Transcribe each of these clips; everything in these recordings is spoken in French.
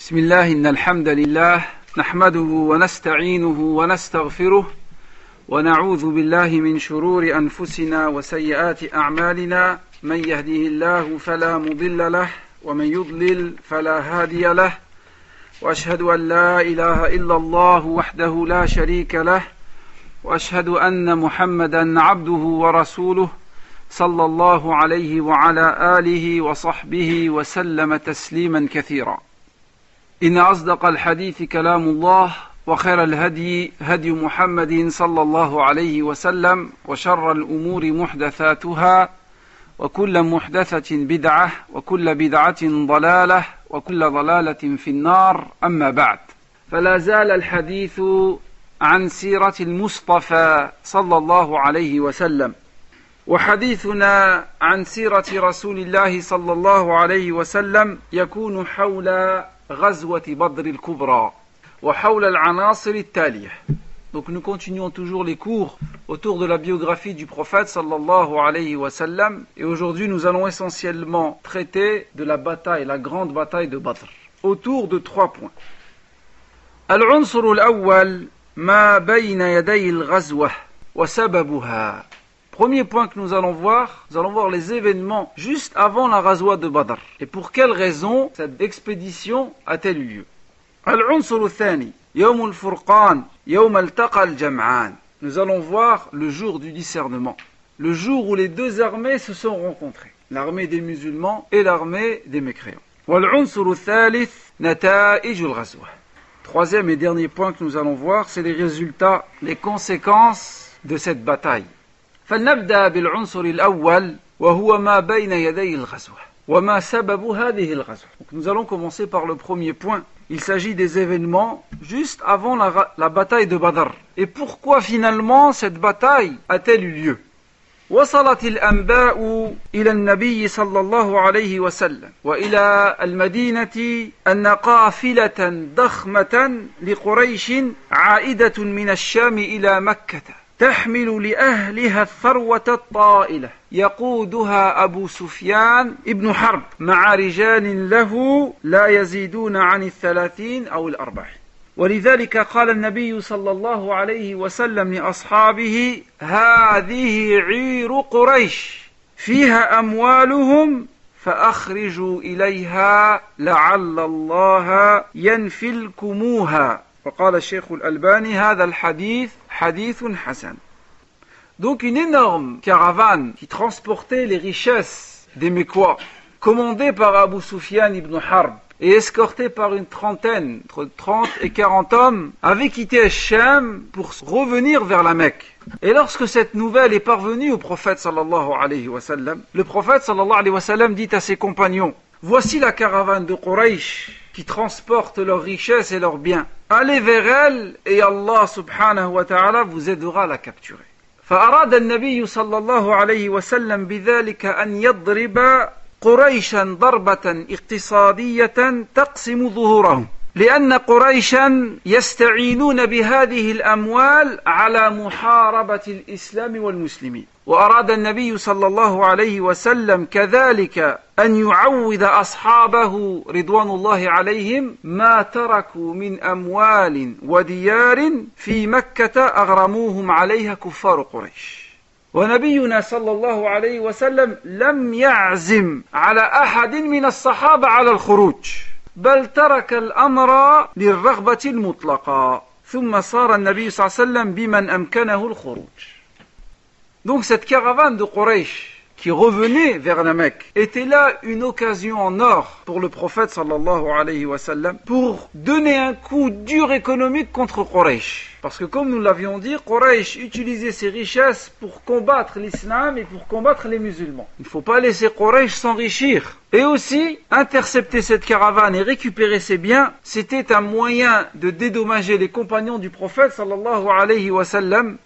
بسم الله إن الحمد لله نحمده ونستعينه ونستغفره ونعوذ بالله من شرور أنفسنا وسيئات أعمالنا. من يهده الله فلا مضل له ومن يضلل فلا هادي له. وأشهد أن لا إله إلا الله وحده لا شريك له. وأشهد أن محمدا عبده ورسوله صلى الله عليه وعلى آله وصحبه وسلم تسليما كثيرا. إن أصدق الحديث كلام الله وخير الهدي هدي محمد صلى الله عليه وسلم وشر الأمور محدثاتها وكل محدثة بدعة وكل بدعة ضلالة وكل ضلالة في النار. أما بعد فلا زال الحديث عن سيرة المصطفى صلى الله عليه وسلم وحديثنا عن سيرة رسول الله صلى الله عليه وسلم يكون حول غزوة بدر الكبرى وحول العناصر التالية Donc nous continuons toujours les cours autour de la biographie du prophète sallallahu alayhi wa sallam et aujourd'hui nous allons essentiellement traiter de la bataille, la grande bataille de Badr autour de trois points. العنصر الأول ما بين يدي الغزوة وسببها premier point que nous allons voir, nous allons voir les événements juste avant la razwa de Badr. Et pour quelles raisons cette expédition a-t-elle eu lieu Nous allons voir le jour du discernement, le jour où les deux armées se sont rencontrées, l'armée des musulmans et l'armée des mécréants. Troisième et dernier point que nous allons voir, c'est les résultats, les conséquences de cette bataille. فلنبدأ بالعنصر الأول وهو ما بين يدي الغزوة وما سبب هذه الغزوة Donc nous allons commencer par le premier point. Il s'agit des événements juste avant la, la bataille de Badr. Et pourquoi finalement cette bataille a-t-elle eu lieu وصلت الأنباء إلى النبي صلى الله عليه وسلم وإلى المدينة أن قافلة ضخمة لقريش عائدة من الشام إلى مكة تحمل لأهلها الثروة الطائلة. يقودها أبو سفيان ابن حرب مع رجال له لا يزيدون عن الثلاثين أو الأربعين. ولذلك قال النبي صلى الله عليه وسلم لأصحابه هذه عير قريش فيها أموالهم فأخرجوا إليها لعل الله ينفلكموها. وقال الشيخ الألباني هذا الحديث hadith hasan. Donc une énorme caravane qui transportait les richesses des Mécois, commandée par Abu Sufyan ibn Harb et escortée par une trentaine, entre 30 et 40 hommes, avait quitté Hachem pour revenir vers la Mecque. Et lorsque cette nouvelle est parvenue au prophète sallallahu alayhi wasallam, le prophète sallallahu alayhi wasallam dit à ses compagnons, voici la caravane de Quraysh qui transporte leurs richesses et leurs biens. Allez vers elle et Allah subhanahu wa ta'ala vous aidera à la capturer. فأراد النبي صلى الله عليه وسلم بذلك أن يضرب قريشا ضربة اقتصادية تقسم ظهورهم لأن قريشا يستعينون بهذه الأموال على محاربة الإسلام والمسلمين وأراد النبي صلى الله عليه وسلم كذلك أن يعوض أصحابه رضوان الله عليهم ما تركوا من أموال وديار في مكة أغرموهم عليها كفار قريش. ونبينا صلى الله عليه وسلم لم يعزم على أحد من الصحابة على الخروج بل ترك الأمر للرغبة المطلقة ثم صار النبي صلى الله عليه وسلم بمن أمكنه الخروج. Donc cette caravane de Quraysh qui revenait vers la Mecque était là une occasion en or pour le prophète pour donner un coup dur économique contre Quraysh. Parce que comme nous l'avions dit, Quraysh utilisait ses richesses pour combattre l'islam et pour combattre les musulmans. Il ne faut pas laisser Quraysh s'enrichir. Et aussi, intercepter cette caravane et récupérer ses biens, c'était un moyen de dédommager les compagnons du prophète sallallahu alayhi wa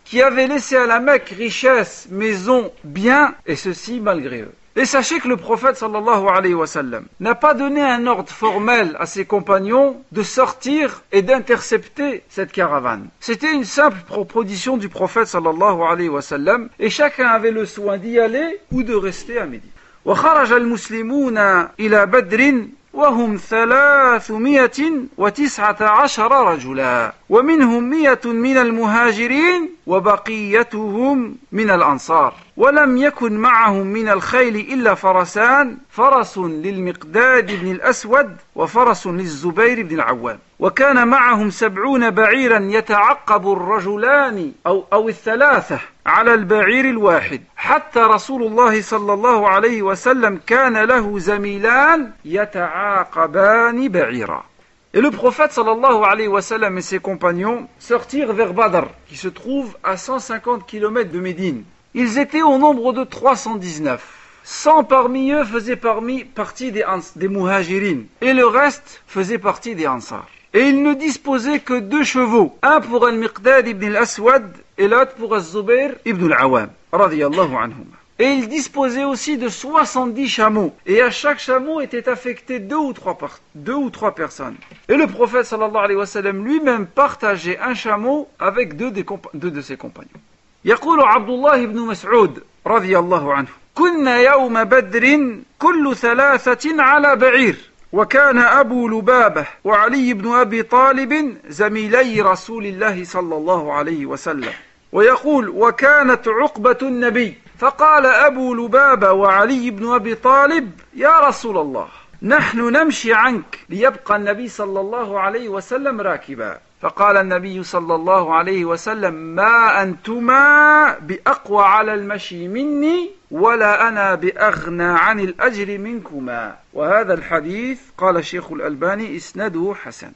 qui avaient laissé à la Mecque richesse, maisons, biens, et ceci malgré eux. Et sachez que le prophète sallallahu alayhi wa sallam n'a pas donné un ordre formel à ses compagnons de sortir et d'intercepter cette caravane. C'était une simple proposition du prophète sallallahu alayhi wa sallam et chacun avait le soin d'y aller ou de rester à Médine. وخرج المسلمون إلى بدر وهم ثلاثمائة وتسعة عشر رجلا ومنهم مئة من المهاجرين وبقيتهم من الأنصار. ولم يكن معهم من الخيل إلا فرسان فرس للمقداد بن الأسود وفرس للزبير بن العوام. وكان معهم سبعون بعيرا يتعقب الرجلان أو, أو الثلاثة. على البعير الواحد حتى رسول الله صلى الله عليه وسلم كان له زميلان يتعاقبان بعيرا Et le prophète sallallahu alayhi wa sallam et ses compagnons sortirent vers Badr, qui se trouve à 150 km de Médine. Ils étaient au nombre de 319. 100 parmi eux faisaient parmi, partie des, des muhajirines, et le reste faisait partie des ansar. Et ils ne disposaient que deux chevaux, un pour al-Miqdad ibn al-Aswad et l'autre pour al-Zubair ibn al-Awam, radiyallahu anhum. Et ils disposaient aussi de 70 chameaux. Et à chaque chameau était affecté deux ou trois, deux ou trois personnes. Et le prophète sallallahu alayhi wa sallam lui-même partageait un chameau avec deux, des deux de ses compagnons. يقول عبد الله بن مسعود رضي الله عنه كنا يوم بدر كل ثلاثة على بعير وكان أبو لبابة وعلي بن أبي طالب زميلي رسول الله صلى الله عليه وسلم. ويقول وكانت عقبة النبي فقال أبو لبابة وعلي بن أبي طالب يا رسول الله نحن نمشي عنك ليبقى النبي صلى الله عليه وسلم راكبا فقال النبي صلى الله عليه وسلم ما أنتما بأقوى على المشي مني ولا أنا بأغنى عن الأجر منكما وهذا الحديث قال الشيخ الألباني إسناده حسن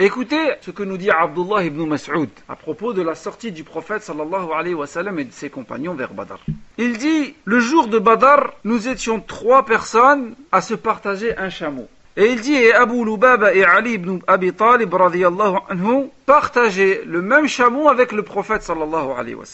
Écoutez ce que nous dit Abdullah ibn Mas'ud à propos de la sortie du prophète sallallahu alayhi wa sallam et de ses compagnons vers Badr. Il dit, le jour de Badr, nous étions trois personnes à se partager un chameau. Et il dit, et Abu Lubaba et Ali ibn Abi Talib anhu partageaient le même chameau avec le prophète sallallahu alayhi wa.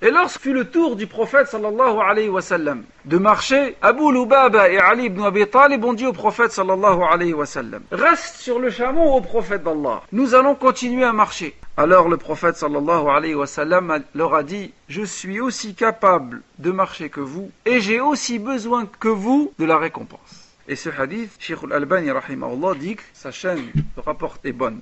Et lorsque fut le tour du prophète sallallahu alayhi wa sallam de marcher, Abu Lubaba et Ali ibn Abi Talib ont dit au prophète sallallahu alayhi wa sallam Reste sur le chameau au prophète d'Allah. Nous allons continuer à marcher. Alors le prophète sallallahu alayhi wa sallam leur a dit Je suis aussi capable de marcher que vous et j'ai aussi besoin que vous de la récompense. Et ce hadith, Sheikh al-Albani rahimahullah dit que sa chaîne de rapport est bonne.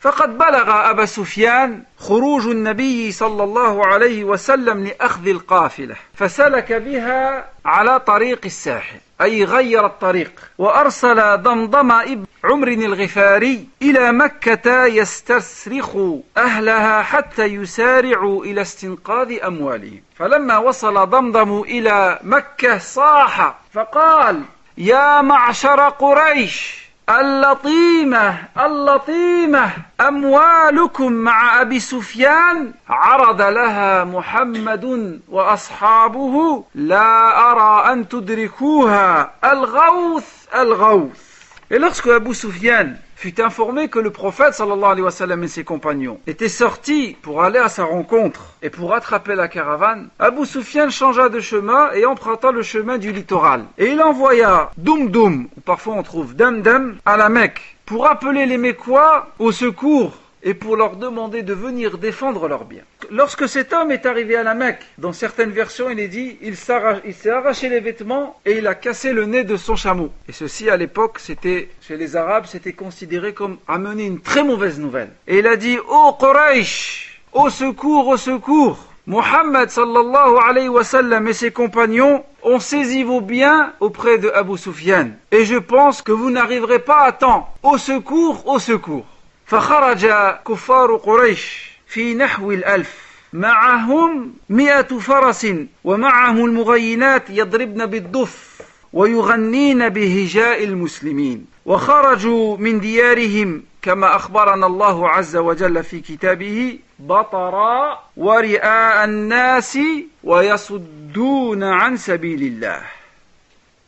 فقد بلغ أبا سفيان خروج النبي صلى الله عليه وسلم لأخذ القافلة فسلك بها على طريق الساحل أي غير الطريق وأرسل ضمضم ابن عمر الغفاري إلى مكة يستسرخ أهلها حتى يسارعوا إلى استنقاذ أموالهم فلما وصل ضمضم إلى مكة صاح فقال يا معشر قريش اللطيمة اللطيمة أموالكم مع أبي سفيان عرض لها محمد وأصحابه لا أرى أن تدركوها الغوث الغوث. Et lorsque Abu Sufyan fut informé que le prophète sallallahu alayhi wa sallam et ses compagnons étaient sortis pour aller à sa rencontre et pour attraper la caravane, Abu Sufyan changea de chemin et emprunta le chemin du littoral. Et il envoya Dum Dum, ou parfois on trouve Dam à la Mecque, pour appeler les Mécois au secours et pour leur demander de venir défendre leurs biens. Lorsque cet homme est arrivé à la Mecque, dans certaines versions, il est dit, il s'est arraché les vêtements et il a cassé le nez de son chameau. Et ceci, à l'époque, c'était, chez les Arabes, c'était considéré comme amener une très mauvaise nouvelle. Et il a dit, ô Quraysh, au secours, au secours, Muhammad sallallahu alayhi wa sallam et ses compagnons ont saisi vos biens auprès de Abu Sufyan. Et je pense que vous n'arriverez pas à temps. Au secours, au secours. فخرج كفار قريش في نحو الألف. معهم مئة فرس ومعهم المغينات يضربن بالدف ويغنين بهجاء المسلمين. وخرجوا من ديارهم كما أخبرنا الله عز وجل في كتابه بطرا ورئاء الناس ويصدون عن سبيل الله.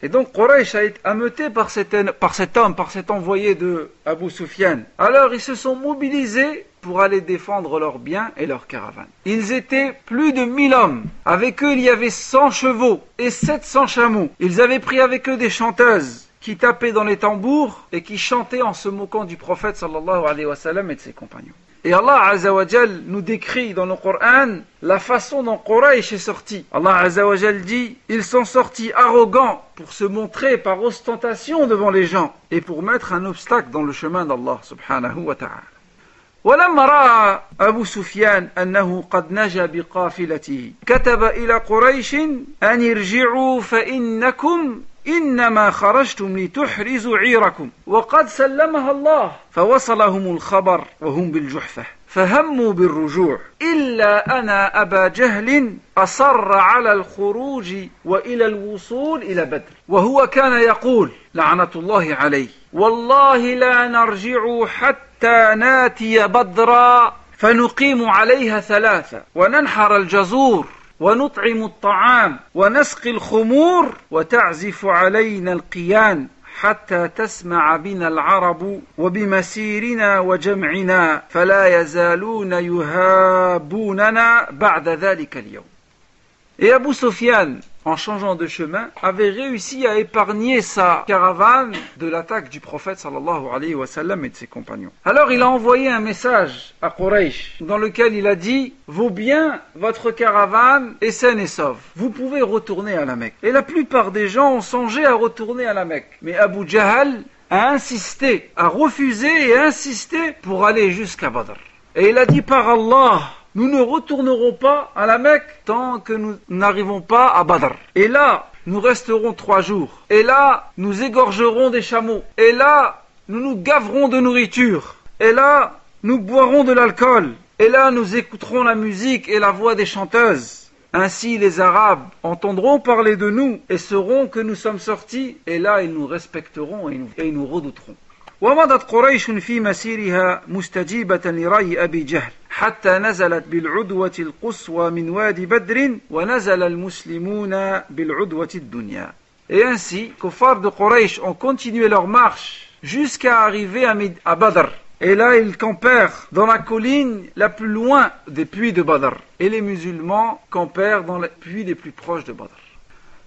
Et donc Quraysh a été ameuté par cet, homme, par cet envoyé de Abu Sufyan. Alors ils se sont mobilisés pour aller défendre leurs biens et leurs caravanes. Ils étaient plus de 1000 hommes. Avec eux, il y avait 100 chevaux et 700 chameaux. Ils avaient pris avec eux des chanteuses qui tapaient dans les tambours et qui chantaient en se moquant du prophète alayhi et de ses compagnons. Et Allah Azzawajal nous décrit dans le Coran la façon dont Quraysh est sorti. Allah Azzawajal dit Ils sont sortis arrogants pour se montrer par ostentation devant les gens et pour mettre un obstacle dans le chemin d'Allah subhanahu wa ta'ala. ولما راى ابو سفيان انه قد نجا بقافلته كتب الى قريش ان ارجعوا فانكم إنما خرجتم لتحرزوا عيركم. وقد سلمها الله. فوصلهم الخبر وهم بالجحفة. فهموا بالرجوع. إلا أنا أبا جهل أصر على الخروج وإلى الوصول إلى بدر. وهو كان يقول لعنة الله عليه. والله لا نرجع حتى ناتي بدرا. فنقيم عليها ثلاثة. وننحر الجزور. ونطعم الطعام ونسقي الخمور وتعزف علينا القيان حتى تسمع بنا العرب وبمسيرنا وجمعنا فلا يزالون يهابوننا بعد ذلك اليوم. Et Abu Sufyan, en changeant de chemin, avait réussi à épargner sa caravane de l'attaque du prophète sallallahu alayhi wa sallam et de ses compagnons. Alors il a envoyé un message à Quraysh dans lequel il a dit Vos biens, votre caravane est saine et sauve. Vous pouvez retourner à la Mecque. Et la plupart des gens ont songé à retourner à la Mecque. Mais Abu Jahl a insisté, a refusé et insisté pour aller jusqu'à Badr. Et il a dit par Allah, nous ne retournerons pas à la Mecque tant que nous n'arrivons pas à Badr. Et là, nous resterons trois jours. Et là, nous égorgerons des chameaux. Et là, nous nous gaverons de nourriture. Et là, nous boirons de l'alcool. Et là, nous écouterons la musique et la voix des chanteuses. Ainsi, les Arabes entendront parler de nous et sauront que nous sommes sortis. Et là, ils nous respecteront et nous, et nous redouteront. ومضت قريش في مسيرها مستجيبة لرأي أبي جهل حتى نزلت بالعدوة القصوى من وادي بدر ونزل المسلمون بالعدوة الدنيا Et ainsi, kuffars de Quraysh ont continué leur marche jusqu'à arriver à, Mid- à Badr. Et là, ils campèrent dans la colline la plus loin des puits de Badr. Et les musulmans campèrent dans les puits les plus proches de Badr.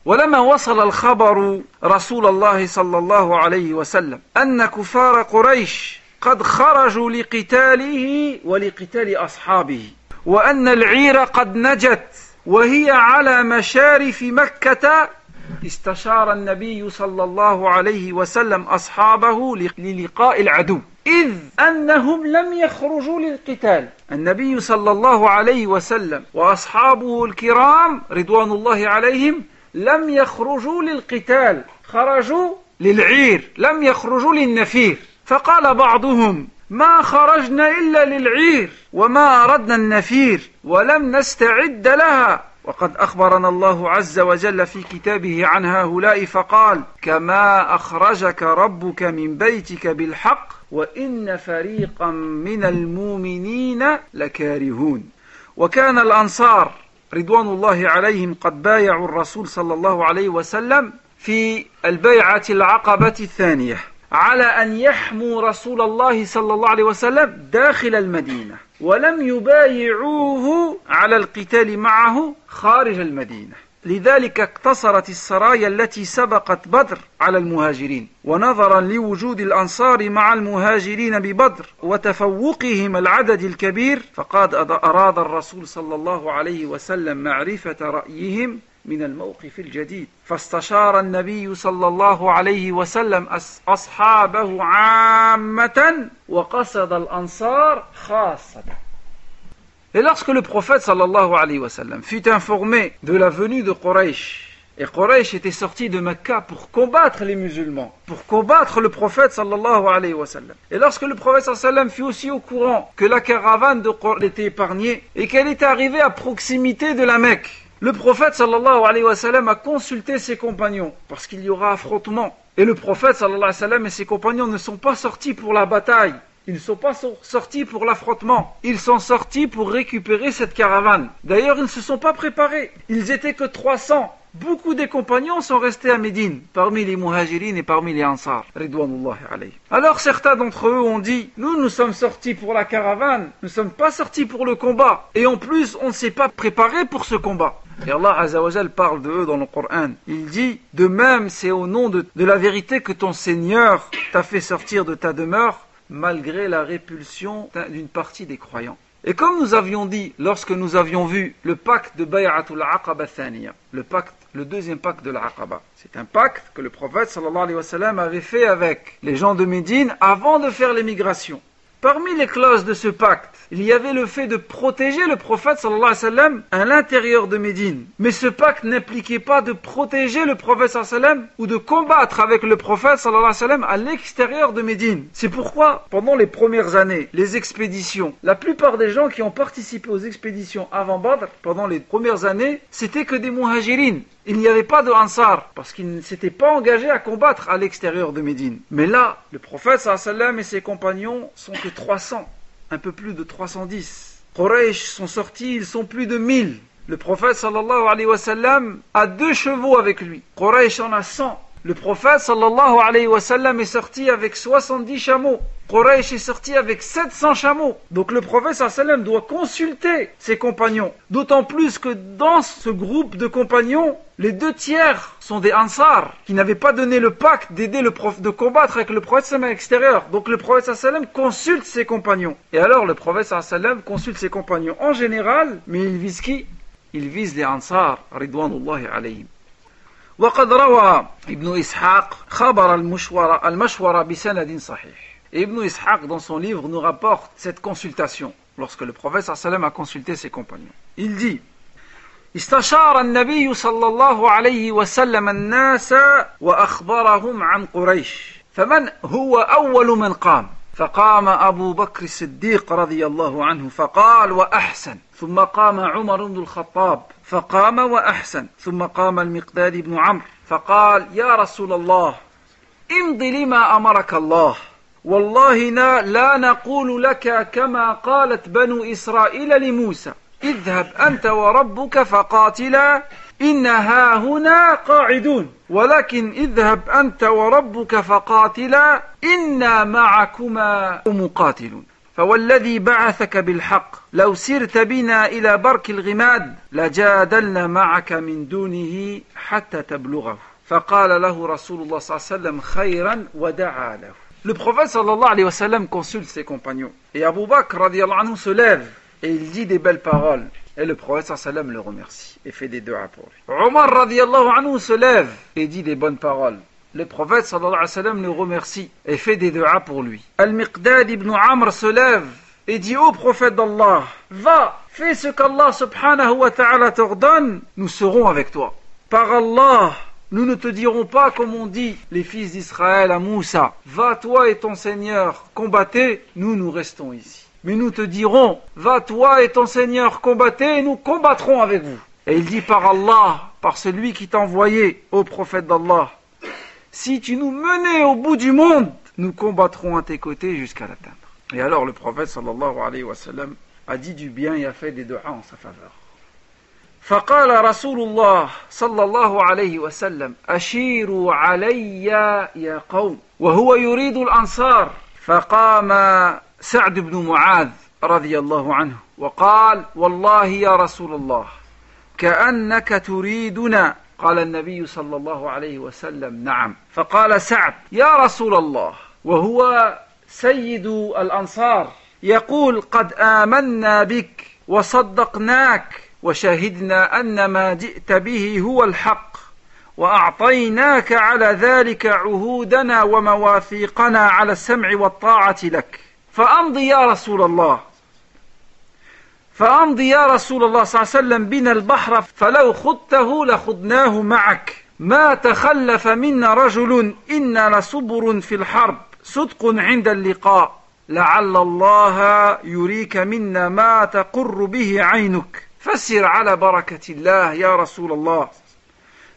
ولما وصل الخبر رسول الله صلى الله عليه وسلم أن كفار قريش قد خرجوا لقتاله ولقتال أصحابه وأن العير قد نجت وهي على مشارف مكة استشار النبي صلى الله عليه وسلم أصحابه للقاء العدو. إذ أنهم لم يخرجوا للقتال. النبي صلى الله عليه وسلم وأصحابه الكرام رضوان الله عليهم لم يخرجوا للقتال خرجوا للعير لم يخرجوا للنفير. فقال بعضهم ما خرجنا إلا للعير وما أردنا النفير ولم نستعد لها. وقد أخبرنا الله عز وجل في كتابه عن هؤلاء فقال كما أخرجك ربك من بيتك بالحق وإن فريقا من المؤمنين لكارهون. وكان الأنصار رضوان الله عليهم قد بايعوا الرسول صلى الله عليه وسلم في البيعة العقبة الثانية على أن يحموا رسول الله صلى الله عليه وسلم داخل المدينة ولم يبايعوه على القتال معه خارج المدينة. لذلك اقتصرت السرايا التي سبقت بدر على المهاجرين ونظرا لوجود الأنصار مع المهاجرين ببدر وتفوقهم العدد الكبير فقد أراد الرسول صلى الله عليه وسلم معرفة رأيهم من الموقف الجديد. فاستشار النبي صلى الله عليه وسلم أصحابه عامة وقصد الأنصار خاصة. Et lorsque le prophète sallallahu alayhi wa sallam fut informé de la venue de Quraysh, et Quraysh était sorti de Mecca pour combattre les musulmans, pour combattre le prophète sallallahu alayhi wa sallam. Et lorsque le prophète sallallahu alayhi wa sallam fut aussi au courant que la caravane de Quraysh était épargnée et qu'elle était arrivée à proximité de la Mecque, le prophète sallallahu alayhi wa sallam a consulté ses compagnons parce qu'il y aura affrontement. Et le prophète sallallahu alayhi wa sallam et ses compagnons ne sont pas sortis pour la bataille. Ils ne sont pas sortis pour l'affrontement. Ils sont sortis pour récupérer cette caravane. D'ailleurs, ils ne se sont pas préparés. Ils étaient que 300. Beaucoup des compagnons sont restés à Médine, parmi les muhajirines et parmi les ansars. Alors certains d'entre eux ont dit, nous, nous sommes sortis pour la caravane, nous ne sommes pas sortis pour le combat. Et en plus, on ne s'est pas préparé pour ce combat. Et Allah Azzawajal parle de eux dans le Coran. Il dit, de même c'est au nom de la vérité que ton Seigneur t'a fait sortir de ta demeure, malgré la répulsion d'une partie des croyants. Et comme nous avions dit lorsque nous avions vu le pacte de Bay'atul Aqaba Thaniya, le pacte, le deuxième pacte de l'Aqaba, c'est un pacte que le prophète avait fait avec les gens de Médine avant de faire l'émigration. Parmi les clauses de ce pacte, il y avait le fait de protéger le prophète à l'intérieur de Médine. Mais ce pacte n'impliquait pas de protéger le prophète sallallahu alayhi wa sallam ou de combattre avec le prophète à l'extérieur de Médine. C'est pourquoi, pendant les premières années, les expéditions, la plupart des gens qui ont participé aux expéditions avant Badr, pendant les premières années, c'était que des muhajirines. Il n'y avait pas de Ansar, parce qu'ils ne s'étaient pas engagés à combattre à l'extérieur de Médine. Mais là, le prophète sallam et ses compagnons sont que 300, un peu plus de 310. Quraysh sont sortis, ils sont plus de 1000. Le prophète sallallahu alayhi wa sallam a deux chevaux avec lui. Quraysh en a 100. Le prophète sallallahu alayhi wa sallam est sorti avec 70 chameaux. Quraysh est sorti avec 700 chameaux. Donc le prophète sallallahu alayhi wa sallam doit consulter ses compagnons. D'autant plus que dans ce groupe de compagnons, les deux tiers sont des Ansar qui n'avaient pas donné le pacte d'aider le prof, de combattre avec le prophète sallam à l'extérieur. Donc le prophète sallam consulte ses compagnons. Et alors le prophète sallam consulte ses compagnons en général, mais il vise qui? Il vise les Ansar, ridwanullahi alayhim. وقد روى ابن إسحاق خبر المشورة المشورة بسند صحيح. Ibn Ishaq, dans son livre, nous rapporte cette consultation, lorsque le prophète sallam a consulté ses compagnons. Il dit استشار النبي صلى الله عليه وسلم الناس وأخبرهم عن قريش فمن هو أول من قام فقام أبو بكر الصديق رضي الله عنه فقال وأحسن ثم قام عمر بن الخطاب فقام وأحسن. ثم قام المقداد بن عمرو فقال يا رسول الله امض لما أمرك الله. والله لا نقول لك كما قالت بنو إسرائيل لموسى. اذهب أنت وربك فقاتلا إنها هنا قاعدون. ولكن اذهب أنت وربك فقاتلا إنا معكما مقاتلون. فوالذي بعثك بالحق لو سرت بنا إلى برك الغماد لجادلنا معك من دونه حتى تبلغه فقال له رسول الله صلى الله عليه وسلم خيرا ودعا له Le prophète sallallahu alayhi wa sallam consulte ses compagnons. Et Abu Bakr radiallahu anhu se lève et il dit des belles paroles. Et le prophète sallallahu alayhi wa sallam le remercie et fait des doigts pour lui. Omar radiallahu anhu se lève et dit des bonnes paroles. Le prophète le remercie et fait des doigts pour lui. Al-Miqdad ibn Amr se lève et dit au prophète d'Allah, va, fais ce qu'Allah subhanahu wa ta'ala t'ordonne, nous serons avec toi. Par Allah, nous ne te dirons pas comme on dit les fils d'Israël à Moussa, va toi et ton Seigneur, combattez, nous nous restons ici. Mais nous te dirons, va toi et ton Seigneur, combattez, et nous combattrons avec vous. Et il dit par Allah, par celui qui t'a envoyé, ô prophète d'Allah, si tu nous menais au bout du monde, nous combattrons à tes côtés jusqu'à l'atteindre. Et alors le prophète sallallahu alayhi wa sallam a dit du bien et a fait des doigts en sa faveur. فقال رسول الله صلى الله عليه وسلم اشيروا علي يا قوم وهو يريد الانصار فقام سعد بن معاذ رضي الله عنه وقال والله يا رسول الله كانك تريدنا قال النبي صلى الله عليه وسلم نعم. فقال سعد يا رسول الله وهو سيد الأنصار يقول قد آمنا بك وصدقناك وشهدنا أن ما جئت به هو الحق وأعطيناك على ذلك عهودنا ومواثيقنا على السمع والطاعة لك. فأمضي يا رسول الله. فأمضي يا رسول الله صلى الله عليه وسلم بنا البحر فلو خضته لخضناه معك. ما تخلف منا رجل إنا لصبر في الحرب. صدق عند اللقاء. لعل الله يريك منا ما تقر به عينك. فسر على بركة الله يا رسول الله.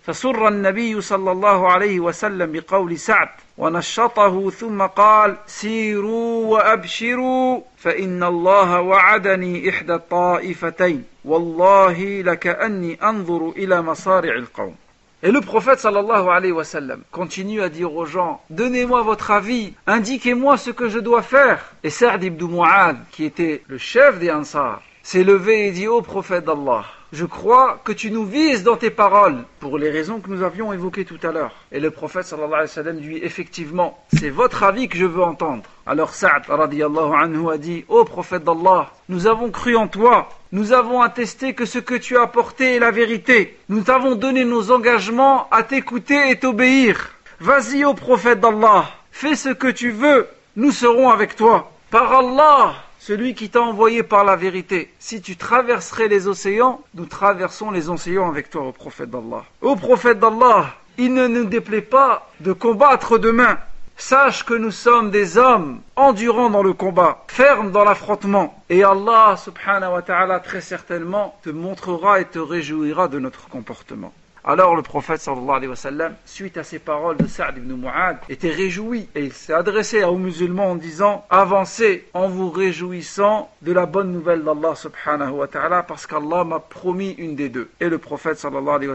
فسر النبي صلى الله عليه وسلم بقول سعد ونشطه ثم قال سيروا وأبشروا فإن الله وعدني إحدى الطائفتين والله لكأني أنظر إلى مصارع القوم Et le prophète sallallahu alayhi wa sallam continue à dire aux gens Donnez-moi votre avis, indiquez-moi ce que je dois faire. Et Sa'd ibn Mu'ad, qui était le chef des Ansar, s'est levé et dit Ô prophète d'Allah, je crois que tu nous vises dans tes paroles, pour les raisons que nous avions évoquées tout à l'heure. Et le prophète sallallahu alayhi wa dit, effectivement, c'est votre avis que je veux entendre. Alors Sa'd radiallahu anhu a dit, ô prophète d'Allah, nous avons cru en toi, nous avons attesté que ce que tu as apporté est la vérité, nous t'avons donné nos engagements à t'écouter et t'obéir. Vas-y ô prophète d'Allah, fais ce que tu veux, nous serons avec toi. Par Allah, celui qui t'a envoyé par la vérité. Si tu traverserais les océans, nous traversons les océans avec toi, ô prophète d'Allah. Ô prophète d'Allah, il ne nous déplaît pas de combattre demain. Sache que nous sommes des hommes endurants dans le combat, fermes dans l'affrontement. Et Allah subhanahu wa ta'ala très certainement te montrera et te réjouira de notre comportement. Alors le prophète sallallahu alayhi wa suite à ces paroles de Sa'd ibn Mu'ad, était réjoui et il s'est adressé aux musulmans en disant Avancez en vous réjouissant de la bonne nouvelle d'Allah subhanahu wa ta'ala parce qu'Allah m'a promis une des deux. Et le prophète sallallahu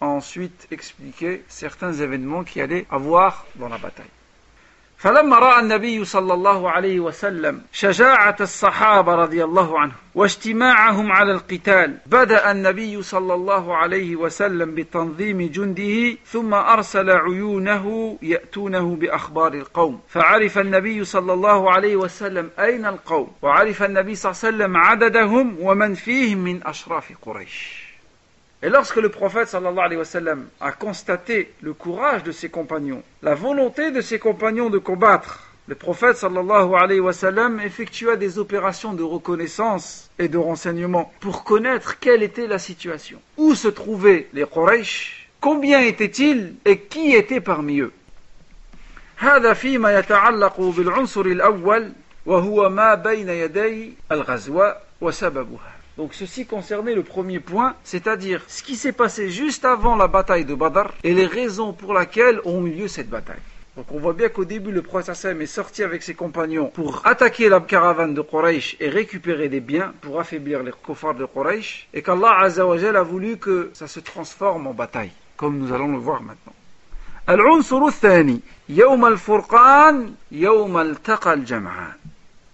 a ensuite expliqué certains événements qui allaient avoir dans la bataille. فلما رأى النبي صلى الله عليه وسلم شجاعة الصحابة رضي الله عنهم واجتماعهم على القتال بدأ النبي صلى الله عليه وسلم بتنظيم جنده ثم أرسل عيونه يأتونه بأخبار القوم. فعرف النبي صلى الله عليه وسلم أين القوم وعرف النبي صلى الله عليه وسلم عددهم ومن فيهم من أشراف قريش. Et lorsque le prophète sallallahu alayhi wa sallam a constaté le courage de ses compagnons, la volonté de ses compagnons de combattre, le prophète sallallahu alayhi wa sallam effectua des opérations de reconnaissance et de renseignement pour connaître quelle était la situation. Où se trouvaient les Quraysh Combien étaient-ils et qui était parmi eux هذا فيما يتعلق بالعنصر الأول وهو ما بين يدي الغزوة وسببها donc ceci concernait le premier point, c'est-à-dire ce qui s'est passé juste avant la bataille de Badr et les raisons pour lesquelles ont eu lieu cette bataille. Donc on voit bien qu'au début le prophète est sorti avec ses compagnons pour attaquer la caravane de Quraysh et récupérer des biens pour affaiblir les kuffars de Quraysh et qu'Allah Azzawajal a voulu que ça se transforme en bataille, comme nous allons le voir maintenant. العنصر الثاني يوم الفرقان يوم التقى الجمعان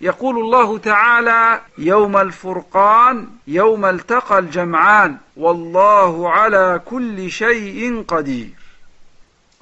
يقول الله تعالى يوم الفرقان يوم التقى الجمعان والله على كل شيء قدير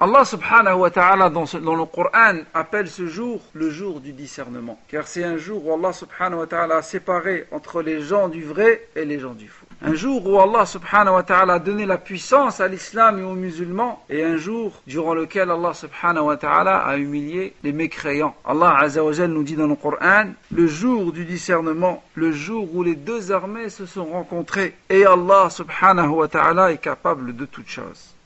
Allah subhanahu wa ta'ala dans, dans, le Coran appelle ce jour le jour du discernement. Car c'est un jour où Allah subhanahu wa ta'ala a séparé entre les gens du vrai et les gens du faux. Un jour où Allah subhanahu wa ta'ala a donné la puissance à l'islam et aux musulmans. Et un jour durant lequel Allah subhanahu wa ta'ala a humilié les mécréants. Allah azza wa nous dit dans le Coran le jour du discernement, le jour où les deux armées se sont rencontrées. Et Allah subhanahu wa ta'ala est capable de toutes choses.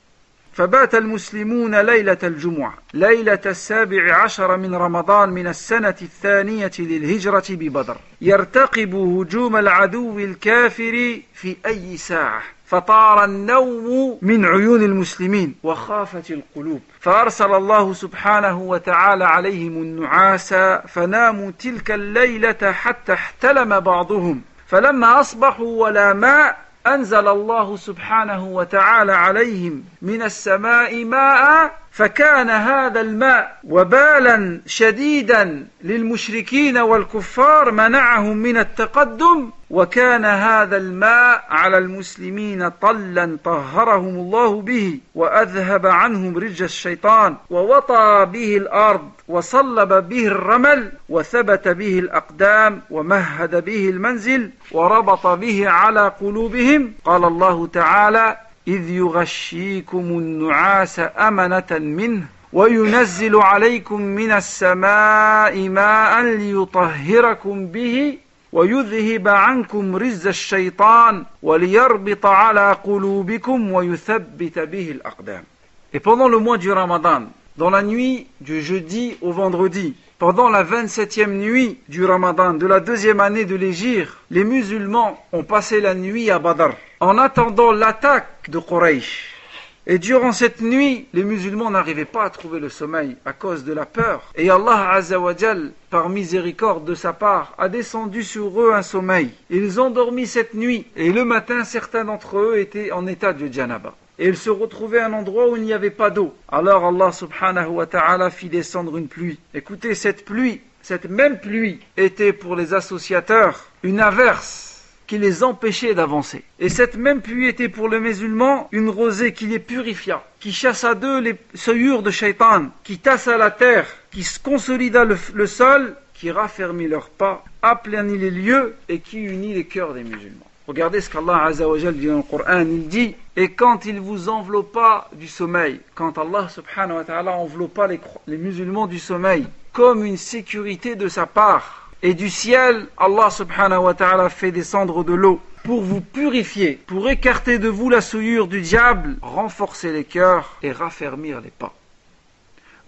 فبات المسلمون ليلة الجمعة ليلة السابع عشر من رمضان من السنة الثانية للهجرة ببدر. يرتقب هجوم العدو الكافر في أي ساعة. فطار النوم من عيون المسلمين. وخافت القلوب. فأرسل الله سبحانه وتعالى عليهم النعاس فناموا تلك الليلة حتى احتلم بعضهم. فلما أصبحوا ولا ماء أنزل الله سبحانه وتعالى عليهم من السماء ماء فكان هذا الماء وبالا شديدا للمشركين والكفار منعهم من التقدم وكان هذا الماء على المسلمين طلا طهرهم الله به وأذهب عنهم رج الشيطان ووطى به الأرض وصلب به الرمل وثبت به الأقدام ومهد به المنزل وربط به على قلوبهم. قال الله تعالى إذ يغشيكم النعاس أمنة منه وينزل عليكم من السماء ماء ليطهركم به ويذهب عنكم رز الشيطان وليربط على قلوبكم ويثبت به الأقدام Et pendant le mois du Ramadan, dans la nuit du jeudi au vendredi, pendant la 27e nuit du Ramadan de la deuxième année de l'Égir, les musulmans ont passé la nuit à Badr en attendant l'attaque de Quraysh. Et durant cette nuit, les musulmans n'arrivaient pas à trouver le sommeil à cause de la peur. Et Allah Azzawajal, par miséricorde de sa part, a descendu sur eux un sommeil. Ils ont dormi cette nuit. Et le matin, certains d'entre eux étaient en état de janaba. Et ils se retrouvaient à un endroit où il n'y avait pas d'eau. Alors Allah subhanahu wa ta'ala fit descendre une pluie. Écoutez, cette pluie, cette même pluie était pour les associateurs une averse qui les empêchait d'avancer. Et cette même pluie était pour les musulmans une rosée qui les purifia, qui chassa d'eux les souillures de shaitan, qui tassa la terre, qui consolida le, sol, qui raffermit leurs pas, aplanit les lieux et qui unit les cœurs des musulmans. Regardez ce qu'Allah Azzawajal dit dans le Coran, il dit Et quand il vous enveloppa du sommeil, quand Allah subhanahu wa ta'ala enveloppa les musulmans du sommeil, comme une sécurité de sa part, et du ciel, Allah subhanahu wa ta'ala fait descendre de l'eau pour vous purifier, pour écarter de vous la souillure du diable, renforcer les cœurs et raffermir les pas.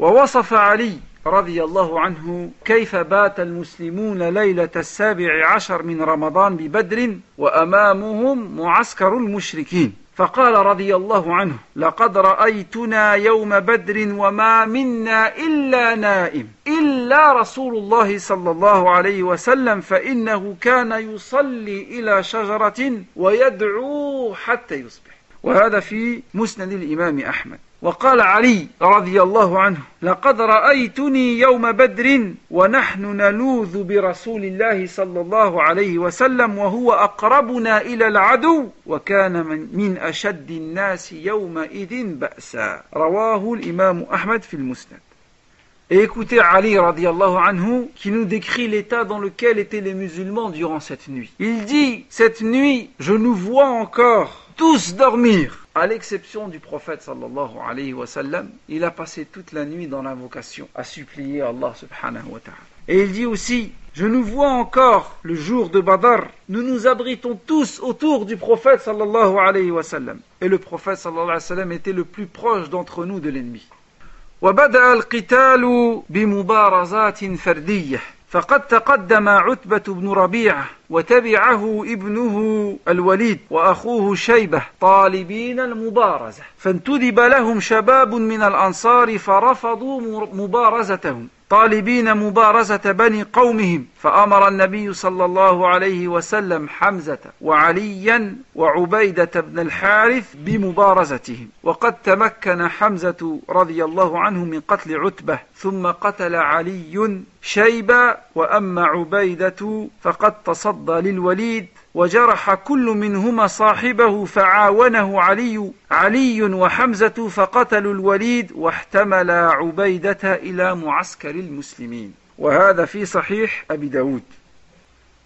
ووصف علي رضي الله عنه كيف بات المسلمون ليلة السابع عشر من رمضان ببدر وأمامهم معسكر المشركين فقال رضي الله عنه لقد رأيتنا يوم بدر وما منا إلا نائم إلا رسول الله صلى الله عليه وسلم فإنه كان يصلي إلى شجرة ويدعو حتى يصبح. وهذا في مسند الإمام أحمد. وقال علي رضي الله عنه لقد رأيتني يوم بدر ونحن نلوذ برسول الله صلى الله عليه وسلم وهو أقربنا إلى العدو وكان من, من أشد الناس يومئذ بأسا. رواه الإمام أحمد في المسند. Et écoutez Ali radiallahu anhu qui nous décrit l'état dans lequel étaient les musulmans durant cette nuit. Il dit, cette nuit, je nous vois encore tous dormir à l'exception du prophète sallallahu alayhi wa il a passé toute la nuit dans l'invocation, à supplier Allah subhanahu wa ta'ala. Et il dit aussi, je nous vois encore le jour de Badr, nous nous abritons tous autour du prophète sallallahu alayhi wa. Et le prophète sallallahu alayhi wa était le plus proche d'entre nous de l'ennemi. وبدأ القتال بمبارزات فردية. فقد تقدم عتبة بن ربيعة وتبعه ابنه الوليد وأخوه شيبة طالبين المبارزة. فانتدب لهم شباب من الأنصار فرفضوا مبارزتهم. طالبين مبارزة بني قومهم فأمر النبي صلى الله عليه وسلم حمزة وعليا وعبيدة بن الحارث بمبارزتهم. وقد تمكن حمزة رضي الله عنه من قتل عتبة ثم قتل علي شيبة وأما عبيدة فقد تصدى للوليد وجرح كل منهما صاحبه فعاونه علي علي وحمزة فقتلوا الوليد واحتمل عبيدة إلى معسكر المسلمين. وهذا في صحيح أبي داود.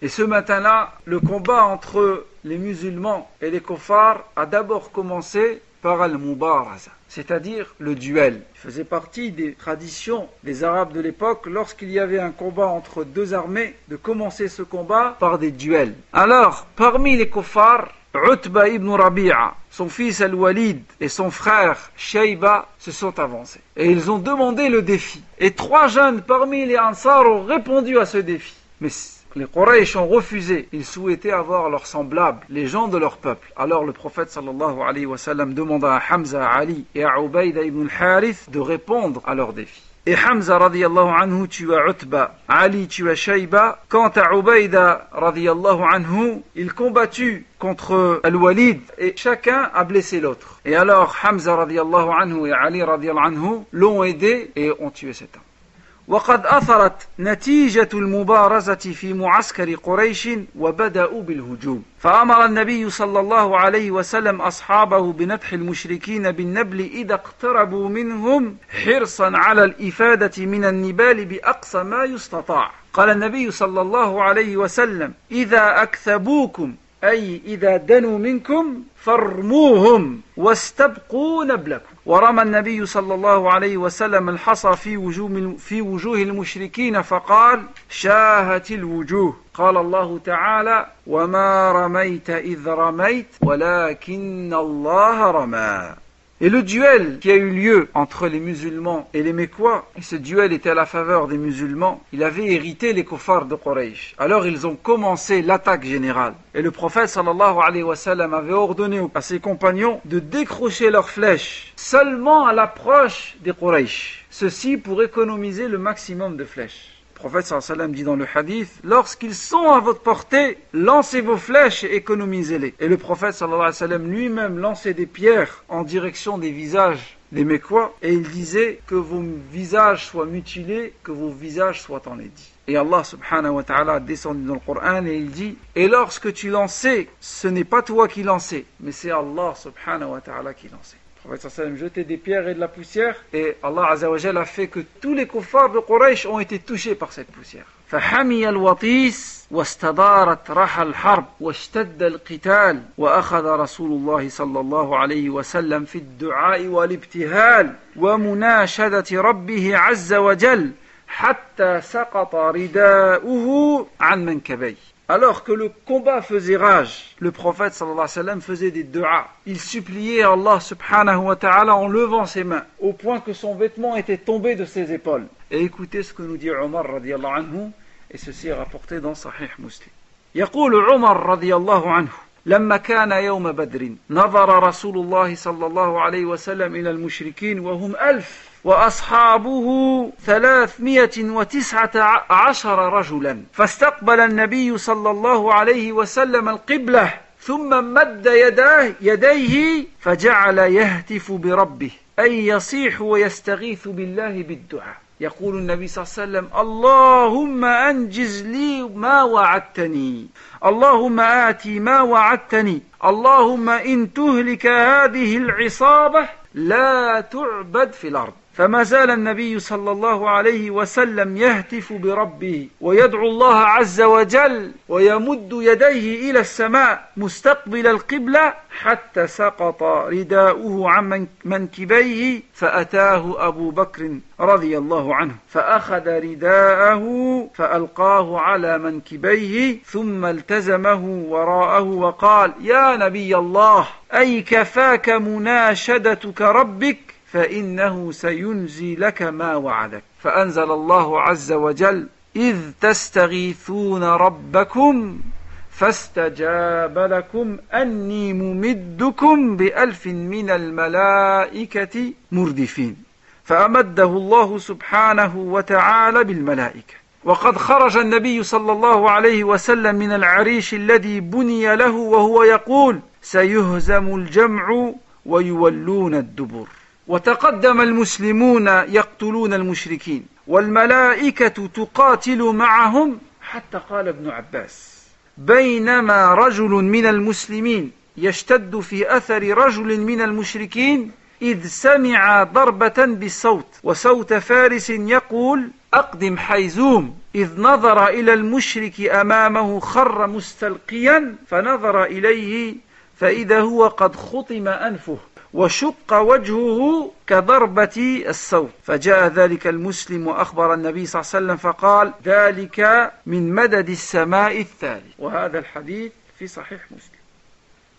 Et ce matin-là, le combat entre les musulmans et les kuffars a d'abord commencé par al-mubaraza, c'est-à-dire le duel. Il faisait partie des traditions des Arabes de l'époque, lorsqu'il y avait un combat entre deux armées, de commencer ce combat par des duels. Alors, parmi les kuffars, Utba ibn Rabi'a, son fils Al-Walid et son frère Shayba se sont avancés. Et ils ont demandé le défi. Et trois jeunes parmi les Ansar ont répondu à ce défi. Mais les Quraysh ont refusé. Ils souhaitaient avoir leurs semblables, les gens de leur peuple. Alors le prophète sallallahu alayhi wa sallam demanda à Hamza, Ali et à ibn al-Harith de répondre à leur défi. Et Hamza radiallahu anhu tua Utba, Ali tua Shayba. Quant à Ubayda radiallahu anhu, il combattu contre Al-Walid et chacun a blessé l'autre. Et alors Hamza radiallahu anhu et Ali radiallahu anhu l'ont aidé et ont tué cet homme. وقد أثرت نتيجة المبارزة في معسكر قريش وبدأوا بالهجوم. فأمر النبي صلى الله عليه وسلم أصحابه بنتح المشركين بالنبل إذا اقتربوا منهم حرصا على الإفادة من النبال بأقصى ما يستطاع. قال النبي صلى الله عليه وسلم إذا أكثبوكم أي إذا دنوا منكم فارموهم واستبقوا نبلكم. ورمى النبي صلى الله عليه وسلم الحصى في وجوه, في وجوه المشركين فقال شاهت الوجوه. قال الله تعالى وما رميت إذ رميت ولكن الله رمى. Et le duel qui a eu lieu entre les musulmans et les Mécois, et ce duel était à la faveur des musulmans, il avait hérité les kuffars de Quraysh. Alors ils ont commencé l'attaque générale. Et le prophète sallallahu alayhi wa sallam avait ordonné à ses compagnons de décrocher leurs flèches seulement à l'approche des Quraysh. Ceci pour économiser le maximum de flèches prophète dit dans le hadith, lorsqu'ils sont à votre portée, lancez vos flèches et économisez-les. Et le prophète lui-même lançait des pierres en direction des visages des Mécois et il disait que vos visages soient mutilés, que vos visages soient enlaidis. Et Allah subhanahu wa ta'ala descendu dans le Coran et il dit Et lorsque tu lançais, ce n'est pas toi qui lançais, mais c'est Allah subhanahu wa ta'ala qui lançait prophète sallam jetait des pierres et de la poussière et Allah Azzawajal a fait que tous les kuffars de Quraysh ont été touchés par cette poussière. فحمي الوطيس واستدارت رحى الحرب واشتد القتال واخذ رسول الله صلى الله عليه وسلم في الدعاء والابتهال ومناشده ربه عز وجل حتى سقط رداؤه عن منكبيه Alors que le combat faisait rage, le prophète sallallahu alayhi wa sallam faisait des du'a. Il suppliait Allah subhanahu wa ta'ala en levant ses mains, au point que son vêtement était tombé de ses épaules. Et écoutez ce que nous dit Omar radiallahu anhu, et ceci est rapporté dans Sahih Muslim. يقول عمر رضي الله عنه لما كان يوم بدر نظر رسول الله صلى الله عليه وسلم إلى المشركين وهم ألف وأصحابه ثلاثمائة وتسعة عشر رجلا. فاستقبل النبي صلى الله عليه وسلم القبلة ثم مد يداه يديه فجعل يهتف بربه أي يصيح ويستغيث بالله بالدعاء. يقول النبي صلى الله عليه وسلم اللهم أنجز لي ما وعدتني اللهم آتي ما وعدتني اللهم إن تهلك هذه العصابة لا تعبد في الأرض. فما زال النبي صلى الله عليه وسلم يهتف بربه ويدعو الله عز وجل ويمد يديه إلى السماء مستقبل القبلة حتى سقط رداؤه عن منكبيه فأتاه أبو بكر رضي الله عنه. فأخذ رداءه فألقاه على منكبيه ثم التزمه وراءه وقال يا نبي الله أي كفاك مناشدتك ربك فإنه سينزي لك ما وعدك. فأنزل الله عز وجل إذ تستغيثون ربكم فاستجاب لكم أني ممدكم بألف من الملائكة مردفين. فأمده الله سبحانه وتعالى بالملائكة. وقد خرج النبي صلى الله عليه وسلم من العريش الذي بني له وهو يقول سيهزم الجمع ويولون الدبر. وتقدم المسلمون يقتلون المشركين والملائكة تقاتل معهم حتى قال ابن عباس بينما رجل من المسلمين يشتد في أثر رجل من المشركين إذ سمع ضربة بالصوت وصوت فارس يقول أقدم حيزوم إذ نظر إلى المشرك أمامه خر مستلقيا فنظر إليه فإذا هو قد خطم أنفه. وشق وجهه كضربة الصوت فجاء ذلك المسلم وأخبر النبي صلى الله عليه وسلم فقال ذلك من مدد السماء الثالث وهذا الحديث في صحيح مسلم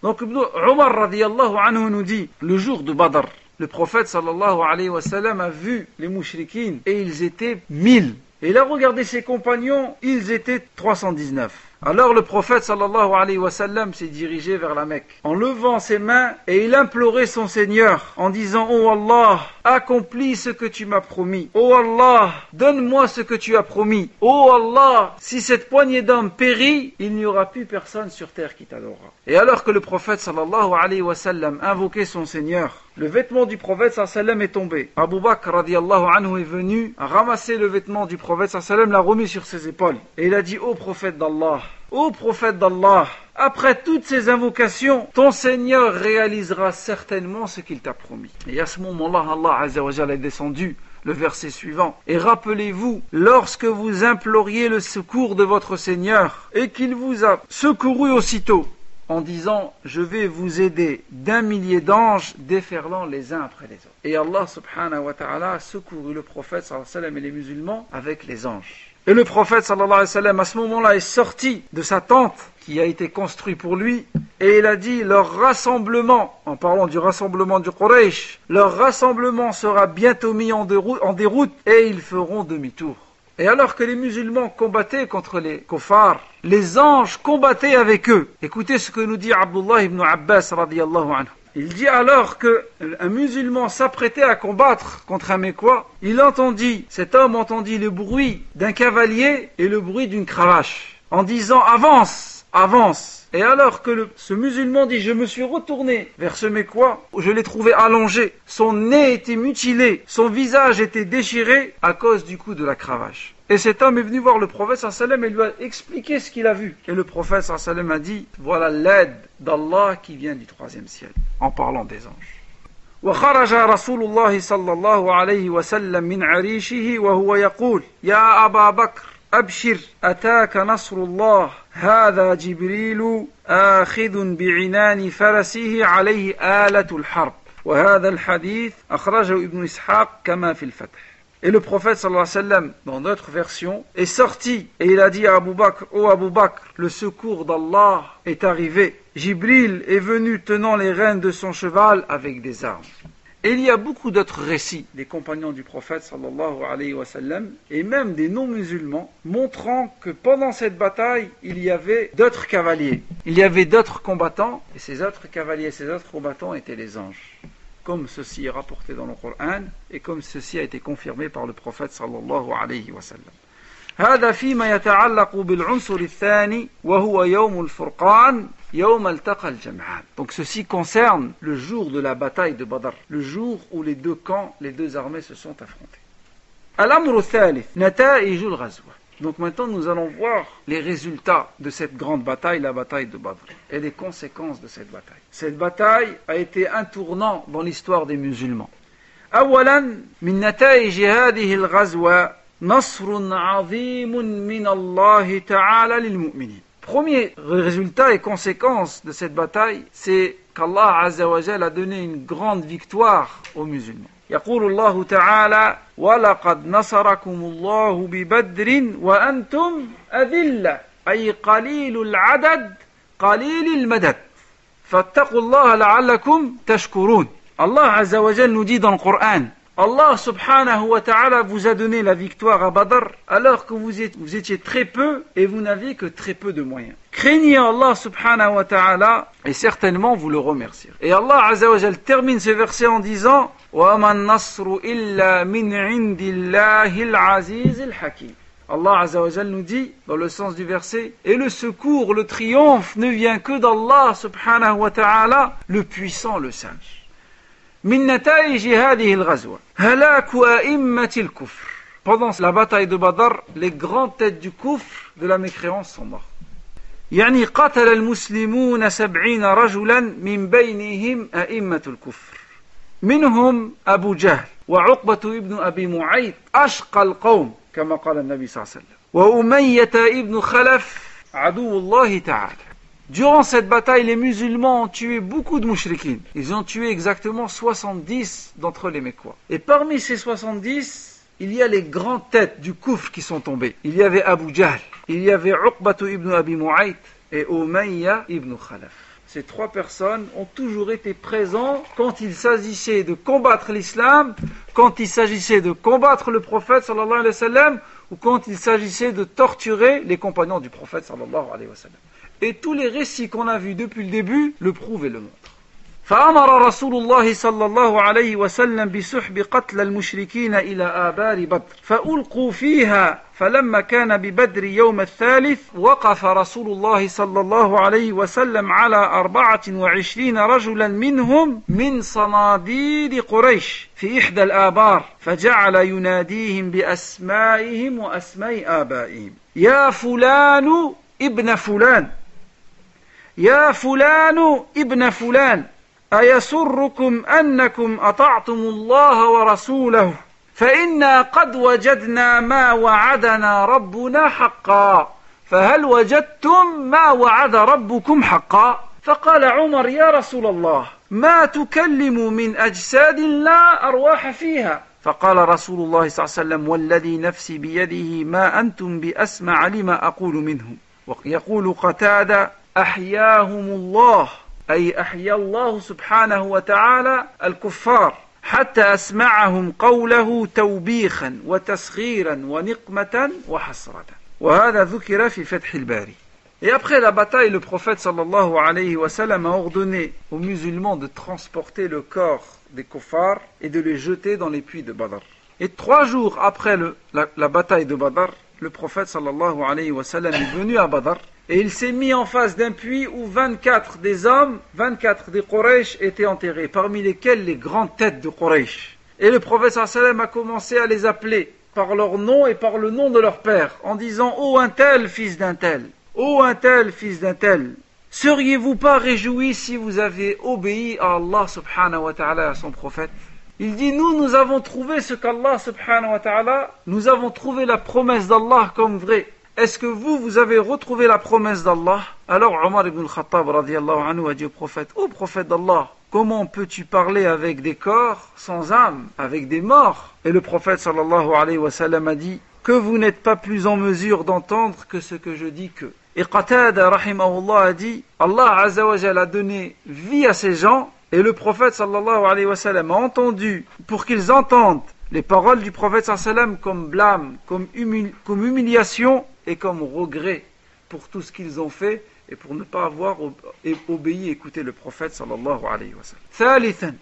Donc Omar radiallahu anhu nous dit, le jour de Badr, le prophète sallallahu alayhi wa sallam a vu les mouchriquines et ils étaient mille. Et il a regardé ses compagnons, ils étaient 319. Alors le prophète sallallahu alayhi wa sallam s'est dirigé vers la Mecque en levant ses mains et il implorait son Seigneur en disant Oh Allah, accomplis ce que tu m'as promis. Oh Allah, donne-moi ce que tu as promis. Oh Allah, si cette poignée d'hommes périt, il n'y aura plus personne sur terre qui t'adorera. Et alors que le prophète sallallahu alayhi wa sallam invoquait son Seigneur, le vêtement du prophète sallam est tombé. Abu Bakr radiallahu anhu est venu ramasser le vêtement du prophète sallam, l'a remis sur ses épaules. Et il a dit Ô prophète d'Allah, Ô prophète d'Allah, après toutes ces invocations, ton Seigneur réalisera certainement ce qu'il t'a promis. Et à ce moment-là, Allah Azzawajal est descendu le verset suivant. Et rappelez-vous, lorsque vous imploriez le secours de votre Seigneur, et qu'il vous a secouru aussitôt, en disant je vais vous aider d'un millier d'anges déferlant les uns après les autres. Et Allah subhanahu wa ta'ala a secouru le prophète sallallahu alayhi wa sallam et les musulmans avec les anges. Et le prophète sallallahu alayhi wa sallam à ce moment-là est sorti de sa tente qui a été construite pour lui et il a dit leur rassemblement, en parlant du rassemblement du Quraysh, leur rassemblement sera bientôt mis en déroute et ils feront demi-tour. Et alors que les musulmans combattaient contre les kuffars, les anges combattaient avec eux. Écoutez ce que nous dit Abdullah ibn Abbas radiallahu anhu. Il dit alors que un musulman s'apprêtait à combattre contre un Mécois, il entendit, cet homme entendit le bruit d'un cavalier et le bruit d'une cravache, en disant avance, avance. Et alors que ce musulman dit, je me suis retourné vers ce mécois, je l'ai trouvé allongé, son nez était mutilé, son visage était déchiré à cause du coup de la cravache. Et cet homme est venu voir le prophète sallam et lui a expliqué ce qu'il a vu. Et le prophète sallam a dit, voilà l'aide d'Allah qui vient du troisième ciel, en parlant des anges. وخرج رسول الله صلى الله عليه وسلم من عريشه وهو يقول يا أبا بكر أبشر أتاك نصر الله هذا جبريل آخذ بعنان فرسه عليه آلة الحرب وهذا الحديث أخرجه ابن إسحاق كما في الفتح Et le prophète sallallahu alayhi wa sallam, dans notre version, est sorti et il a dit à Abu Bakr, ô Abu Bakr, le secours d'Allah est arrivé. Jibril est venu tenant les rênes de son cheval avec des armes. Et il y a beaucoup d'autres récits des compagnons du prophète sallallahu alayhi wa sallam et même des non-musulmans montrant que pendant cette bataille, il y avait d'autres cavaliers. Il y avait d'autres combattants et ces autres cavaliers, ces autres combattants étaient les anges. Comme ceci est rapporté dans le Coran et comme ceci a été confirmé par le prophète sallallahu alayhi wa sallam. هذا فيما يتعلق بالعنصر الثاني وهو يوم الفرقان donc ceci concerne le jour de la bataille de Badr, le jour où les deux camps, les deux armées se sont affrontées. Donc maintenant nous allons voir les résultats de cette grande bataille, la bataille de Badr, et les conséquences de cette bataille. Cette bataille a été un tournant dans l'histoire des musulmans. أولا من نتائج هذه الغزوة نصر عظيم من الله تعالى للمؤمنين Premier résultat et conséquence de cette bataille, c'est qu'Allah Azzawajal a donné une grande victoire aux musulmans. يقول الله تعالى ولقد نصركم الله ببدر وأنتم أذلة أي قليل العدد قليل المدد فاتقوا الله لعلكم تشكرون Allah Azza wa nous dit dans le Coran Allah subhanahu wa ta'ala vous a donné la victoire à Badr alors que vous, étiez très peu et vous n'aviez que très peu de moyens. Craignez Allah subhanahu wa ta'ala et certainement vous le remercierez. Et Allah azza wa termine ce verset en disant nasru illa min aziz hakim Allah azza nous dit dans le sens du verset et le secours, le triomphe ne vient que d'Allah subhanahu wa ta'ala le puissant, le sage. من نتائج هذه الغزوة. هلاك أئمة الكفر. Pendant la bataille de Badr, les grandes têtes du kufr de la mécréance sont mortes. يعني قتل المسلمون سبعين رجلا من بينهم أئمة الكفر. منهم أبو جهل وعقبة ابن أبي معيط أشقى القوم كما قال النبي صلى الله عليه وسلم. وأمية ابن خلف عدو الله تعالى. Durant cette bataille, les musulmans ont tué beaucoup de mouchriquines. Ils ont tué exactement 70 d'entre les Mécois. Et parmi ces 70, il y a les grandes têtes du Koufr qui sont tombées. Il y avait Abu Jahl, il y avait Uqbatu ibn Abi Mu'ayt et Umayya ibn Khalaf. Ces trois personnes ont toujours été présents quand il s'agissait de combattre l'islam, quand il s'agissait de combattre le prophète sallallahu alayhi wa sallam, ou quand il s'agissait de torturer les compagnons du prophète sallallahu alayhi wa sallam. Et tous les récits qu'on a vus depuis le début le prouvent et le montrent. فأمر رسول الله صلى الله عليه وسلم بسحب قتل المشركين إلى آبار بدر. فألقوا فيها فلما كان ببدر يوم الثالث وقف رسول الله صلى الله عليه وسلم على أربعة وعشرين رجلا منهم من صناديد قريش في إحدى الآبار. فجعل يناديهم بأسمائهم وأسماء آبائهم. يا فلان ابن فلان. يا فلان ابن فلان أيسركم أنكم أطعتم الله ورسوله؟ فإنا قد وجدنا ما وعدنا ربنا حقا. فهل وجدتم ما وعد ربكم حقا؟ فقال عمر يا رسول الله ما تكلم من أجساد لا أرواح فيها. فقال رسول الله صلى الله عليه وسلم والذي نفسي بيده ما أنتم بأسمع لما أقول منهم ويقول قتادة أحياهم الله أي أحيا الله سبحانه وتعالى الكفار حتى أسمعهم قوله توبيخا وتسخيرا ونقمة وحسرة وهذا ذكر في فتح الباري Et après la bataille, le prophète sallallahu alayhi wa sallam a ordonné aux musulmans de transporter le corps des kuffars et de les jeter dans les puits de Badr. Et trois jours après le, la, la, bataille de Badr, le prophète sallallahu alayhi wa sallam est venu à Badr et il s'est mis en face d'un puits où 24 des hommes, 24 des Quraysh étaient enterrés, parmi lesquels les grandes têtes de Quraysh. Et le prophète sallam a commencé à les appeler par leur nom et par le nom de leur père, en disant Ô un tel, fils d'un tel Ô un tel, fils d'un tel, seriez-vous pas réjouis si vous avez obéi à Allah subhanahu wa ta'ala, à son prophète? Il dit, nous, nous avons trouvé ce qu'Allah subhanahu wa ta'ala, nous avons trouvé la promesse d'Allah comme vraie. Est-ce que vous, vous avez retrouvé la promesse d'Allah? Alors Omar ibn al-Khattab radiallahu anhu a dit au prophète, ô prophète d'Allah, comment peux-tu parler avec des corps sans âme, avec des morts? Et le prophète sallallahu alayhi wa sallam a dit, que vous n'êtes pas plus en mesure d'entendre que ce que je dis que. Et Qatada, rahimahullah, a dit Allah Azzawajal a donné vie à ces gens et le prophète sallallahu alayhi wa sallam a entendu pour qu'ils entendent les paroles du prophète sallallahu alayhi wa sallam comme blâme, comme, humili comme humiliation et comme regret pour tout ce qu'ils ont fait et pour ne pas avoir obéi et écouté le prophète sallallahu alayhi wa sallam. ثالثا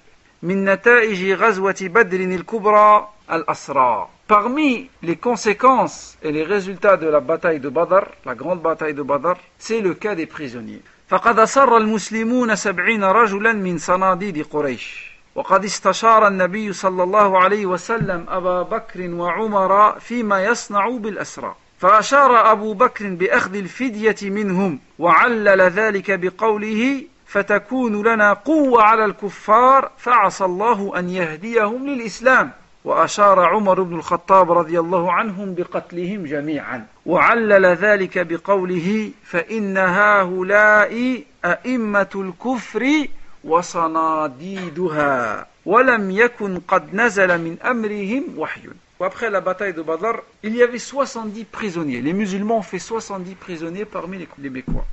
من نتائج غزوة بدر الكبرى الأسرى Parmi les conséquences et les résultats de la bataille de Badr, la grande bataille de Badr, c'est le cas des prisonniers. فقد أسر المسلمون سبعين رجلا من صناديد قريش وقد استشار النبي صلى الله عليه وسلم أبا بكر وعمر فيما يصنع بالأسرى فأشار أبو بكر بأخذ الفدية منهم وعلل ذلك بقوله فتكون لنا قوة على الكفار فعسى الله أن يهديهم للإسلام. وأشار عمر بن الخطاب رضي الله عنهم بقتلهم جميعا. وعلل ذلك بقوله فإن هؤلاء أئمة الكفر وصناديدها ولم يكن قد نزل من أمرهم وحي. Après la bataille de Badr, il y avait 70 prisonniers. Les musulmans ont fait 70 prisonniers parmi les Mécois.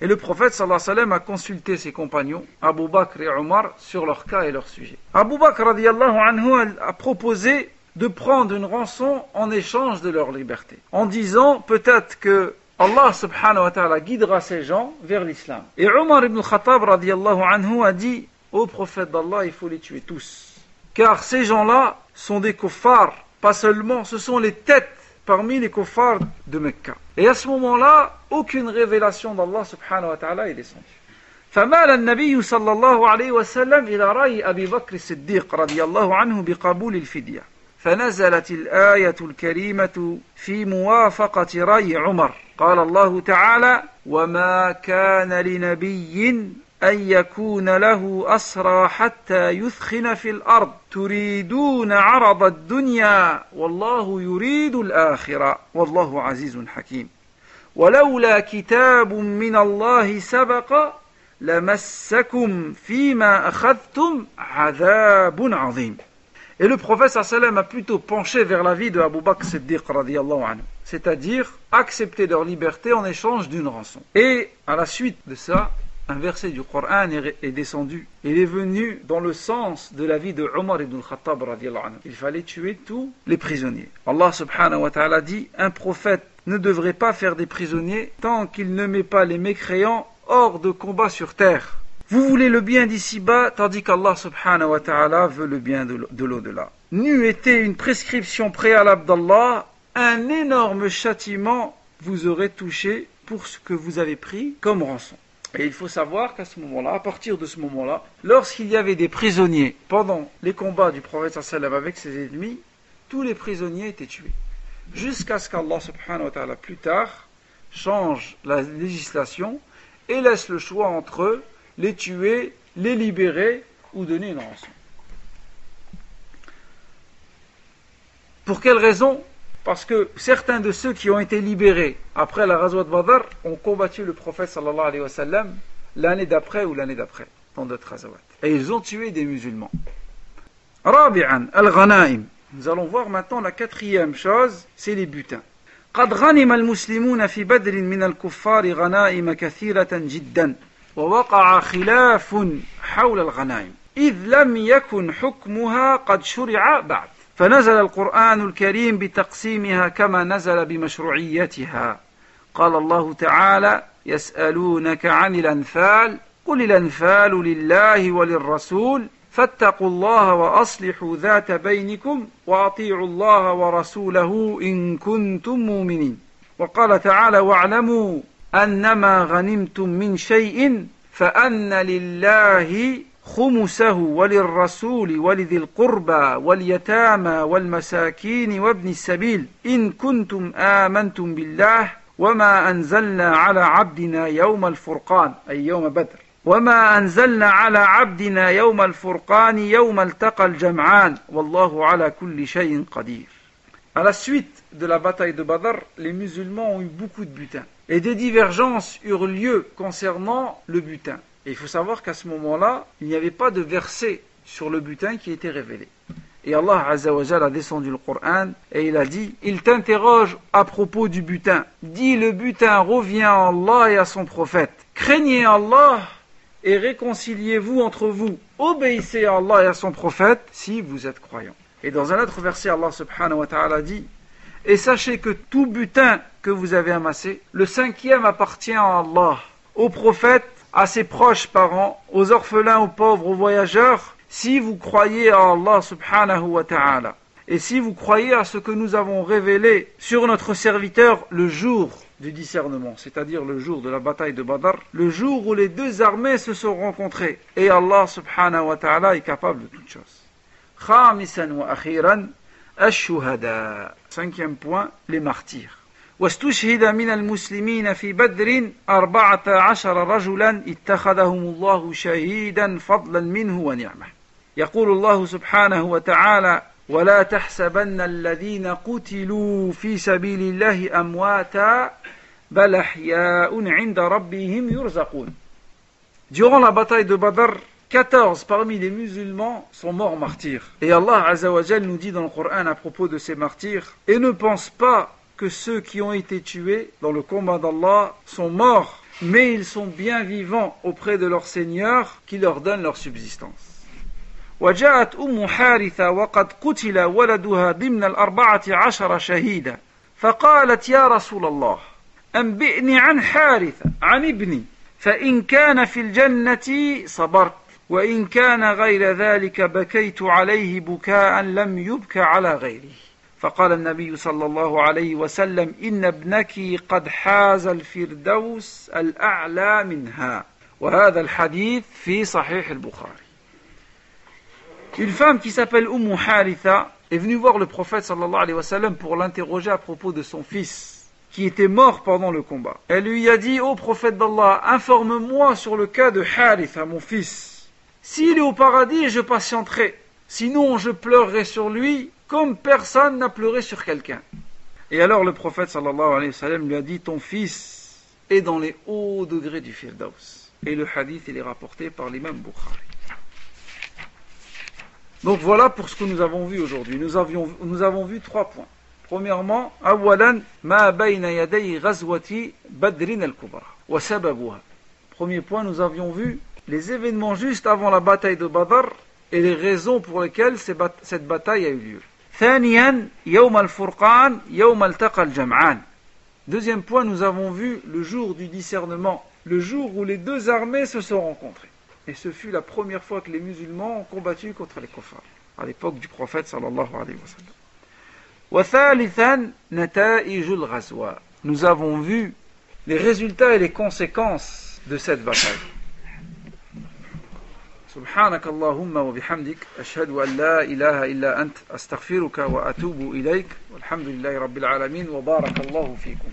Et le prophète sallallahu alayhi wa sallam a consulté ses compagnons, Abu Bakr et Omar, sur leur cas et leur sujet. Abu Bakr radiallahu anhu a proposé de prendre une rançon en échange de leur liberté, en disant peut-être que Allah subhanahu wa ta'ala guidera ces gens vers l'islam. Et Omar ibn Khattab radiallahu anhu a dit au prophète d'Allah, il faut les tuer tous. Car ces gens-là sont des kuffars, pas seulement, ce sont les têtes parmi les kuffars de Mecca. Et à ce moment-là, aucune révélation d'Allah subhanahu wa ta'ala est descendue. فمال النبي صلى الله عليه وسلم إلى رأي أبي بكر الصديق رضي الله عنه بقبول الفدية فنزلت الآية الكريمة في موافقة رأي عمر قال الله تعالى وما كان لنبي أن يكون له أسرى حتى يثخن في الأرض تريدون عرض الدنيا والله يريد الآخرة والله عزيز حكيم ولولا كتاب من الله سبق لمسكم فيما أخذتم عذاب عظيم Et le prophète sallam a plutôt penché vers la vie de Abu Bakr Siddiq radiallahu anhu, c'est-à-dire accepter leur liberté en échange d'une rançon. Et à la suite de ça, un verset du Coran est, descendu. Il est venu dans le sens de la vie de Omar ibn Khattab. Il fallait tuer tous les prisonniers. Allah subhanahu wa ta'ala dit un prophète ne devrait pas faire des prisonniers tant qu'il ne met pas les mécréants hors de combat sur terre. Vous voulez le bien d'ici-bas, tandis qu'Allah subhanahu wa ta'ala veut le bien de l'au-delà. N'eût été une prescription préalable d'Allah, un énorme châtiment vous aurait touché pour ce que vous avez pris comme rançon. Et il faut savoir qu'à ce moment-là, à partir de ce moment-là, lorsqu'il y avait des prisonniers pendant les combats du prophète sallam avec ses ennemis, tous les prisonniers étaient tués. Jusqu'à ce qu'Allah subhanahu wa ta'ala plus tard change la législation et laisse le choix entre les tuer, les libérer ou donner une rançon. Pour quelle raison? parce que certains de ceux qui ont été libérés après la de Badr ont combattu le prophète sallallahu alayhi wa sallam, l'année d'après ou l'année d'après, dans d'autres Ghazawat. Et ils ont tué des musulmans. Rabi'an, al-ghanaim. Nous allons voir maintenant la quatrième chose, c'est les butins. قد غنم المسلمون في بدر من الكفار غنائم كثيرة جدا ووقع خلاف حول الغنائم إذ لم يكن حكمها قد شرع بعد فنزل القرآن الكريم بتقسيمها كما نزل بمشروعيتها. قال الله تعالى يسألونك عن الأنفال قل الأنفال لله وللرسول فاتقوا الله وأصلحوا ذات بينكم وأطيعوا الله ورسوله إن كنتم مؤمنين. وقال تعالى واعلموا أنما غنمتم من شيء فأن لله خمسه وللرسول ولذي القربى واليتامى والمساكين وابن السبيل إن كنتم آمنتم بالله وما أنزلنا على عبدنا يوم الفرقان أي يوم بدر وما أنزلنا على عبدنا يوم الفرقان يوم التقى الجمعان والله على كل شيء قدير À la suite de la bataille de Badr, les musulmans ont eu beaucoup de butins. Et des divergences eurent lieu concernant le butin. Et il faut savoir qu'à ce moment-là, il n'y avait pas de verset sur le butin qui était révélé. Et Allah Azzawajal a descendu le Coran et il a dit Il t'interroge à propos du butin. Dis le butin revient à Allah et à son prophète. Craignez Allah et réconciliez-vous entre vous. Obéissez à Allah et à son prophète si vous êtes croyants. Et dans un autre verset, Allah subhanahu wa ta'ala dit Et sachez que tout butin que vous avez amassé, le cinquième appartient à Allah, au prophète à ses proches parents, aux orphelins, aux pauvres, aux voyageurs, si vous croyez à Allah subhanahu wa ta'ala, et si vous croyez à ce que nous avons révélé sur notre serviteur le jour du discernement, c'est-à-dire le jour de la bataille de Badr, le jour où les deux armées se sont rencontrées, et Allah subhanahu wa ta'ala est capable de toutes choses. Cinquième point, les martyrs. واستشهد من المسلمين في بدر أربعة عشر رجلا اتخذهم الله شهيدا فضلا منه ونعمة يقول الله سبحانه وتعالى ولا تحسبن الذين قتلوا في سبيل الله أمواتا بل أحياء عند ربهم يرزقون Durant la bataille de Badr, 14 parmi les musulmans sont morts martyrs. Et Allah Azzawajal nous dit dans le Coran à propos de ces martyrs, et ne pense pas que ceux qui ont été tués dans le combat d'Allah sont morts, mais ils sont bien vivants auprès de leur Seigneur qui leur donne leur subsistance. وجاءت أم حارثة وقد قتل ولدها ضمن الأربعة عشر شهيدا فقالت يا رسول الله أنبئني عن حارثة عن ابني فإن كان في الجنة صبرت وإن كان غير ذلك بكيت عليه بكاء لم يبك على غيره فقال النبي صلى الله عليه وسلم إن ابنك قد حاز الفردوس الأعلى منها وهذا الحديث في صحيح البخاري Une femme qui s'appelle Umm Haritha est venue voir le prophète sallallahu alayhi wa sallam pour l'interroger à propos de son fils qui était mort pendant le combat. Elle lui a dit, ô prophète d'Allah, informe-moi sur le cas de Haritha, mon fils. S'il est au paradis, je patienterai. Sinon, je pleurerai sur lui comme personne n'a pleuré sur quelqu'un. Et alors le prophète lui a dit Ton fils est dans les hauts degrés du Firdaus. Et le hadith est rapporté par l'imam Bukhari. Donc voilà pour ce que nous avons vu aujourd'hui. Nous, avons vu trois points. Premièrement, sababuha. Premier point, nous avions vu les événements juste avant la bataille de Badr et les raisons pour lesquelles cette bataille a eu lieu. ثانيا يوم الفرقان يوم التقى الجمعان Deuxième point, nous avons vu le jour du discernement, le jour où les deux armées se sont rencontrées. Et ce fut la première fois que les musulmans ont combattu contre les kuffars, à l'époque du prophète sallallahu alayhi wa sallam. وثالثا نتائج الغزوة Nous avons vu les résultats et les conséquences de cette bataille. سبحانك اللهم وبحمدك أشهد أن لا إله إلا أنت أستغفرك وأتوب إليك والحمد لله رب العالمين وبارك الله فيكم.